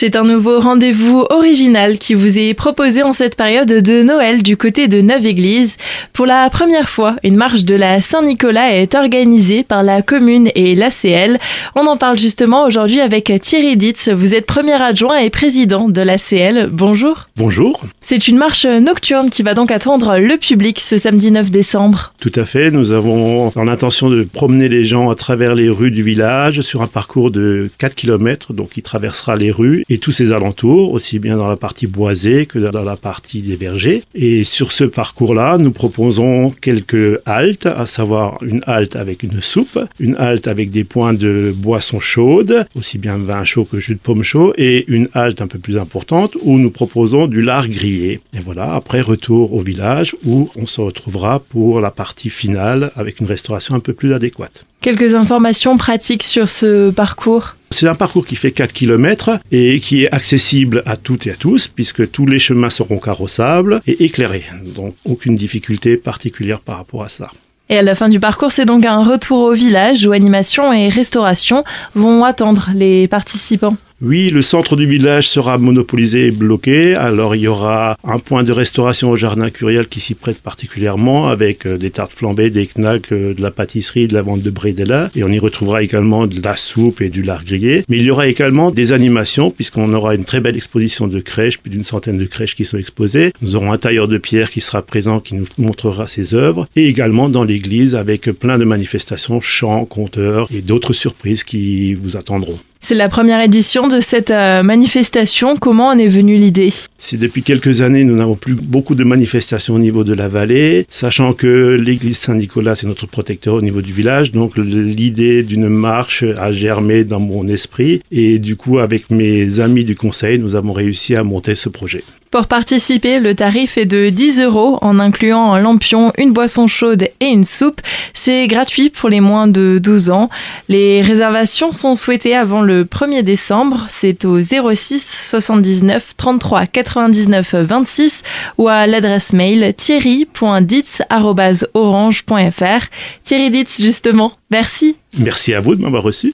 C'est un nouveau rendez-vous original qui vous est proposé en cette période de Noël du côté de Neuve-Église. Pour la première fois, une marche de la Saint-Nicolas est organisée par la commune et l'ACL. On en parle justement aujourd'hui avec Thierry Ditz. Vous êtes premier adjoint et président de l'ACL. Bonjour. Bonjour. C'est une marche nocturne qui va donc attendre le public ce samedi 9 décembre. Tout à fait. Nous avons l'intention de promener les gens à travers les rues du village sur un parcours de 4 km, donc qui traversera les rues et tous ses alentours, aussi bien dans la partie boisée que dans la partie des vergers. Et sur ce parcours-là, nous proposons quelques haltes, à savoir une halte avec une soupe, une halte avec des points de boissons chaudes, aussi bien vin chaud que jus de pomme chaud, et une halte un peu plus importante où nous proposons du lard grillé. Et voilà, après retour au village où on se retrouvera pour la partie finale avec une restauration un peu plus adéquate. Quelques informations pratiques sur ce parcours? C'est un parcours qui fait 4 km et qui est accessible à toutes et à tous puisque tous les chemins seront carrossables et éclairés. Donc aucune difficulté particulière par rapport à ça. Et à la fin du parcours, c'est donc un retour au village où animation et restauration vont attendre les participants. Oui, le centre du village sera monopolisé et bloqué. Alors il y aura un point de restauration au jardin curial qui s'y prête particulièrement avec euh, des tartes flambées, des knacks, euh, de la pâtisserie, de la vente de bredella. Et on y retrouvera également de la soupe et du lard grillé. Mais il y aura également des animations puisqu'on aura une très belle exposition de crèches, plus d'une centaine de crèches qui sont exposées. Nous aurons un tailleur de pierre qui sera présent, qui nous montrera ses œuvres. Et également dans l'église avec plein de manifestations, chants, conteurs et d'autres surprises qui vous attendront. C'est la première édition de cette euh, manifestation. Comment en est venue l'idée? C'est depuis quelques années, nous n'avons plus beaucoup de manifestations au niveau de la vallée, sachant que l'église Saint-Nicolas, c'est notre protecteur au niveau du village. Donc l'idée d'une marche a germé dans mon esprit. Et du coup, avec mes amis du conseil, nous avons réussi à monter ce projet. Pour participer, le tarif est de 10 euros en incluant un lampion, une boisson chaude et une soupe. C'est gratuit pour les moins de 12 ans. Les réservations sont souhaitées avant le 1er décembre. C'est au 06 79 33 99 26 ou à l'adresse mail thierry.ditz.orange.fr. Thierry Ditz, justement. Merci. Merci à vous de m'avoir reçu.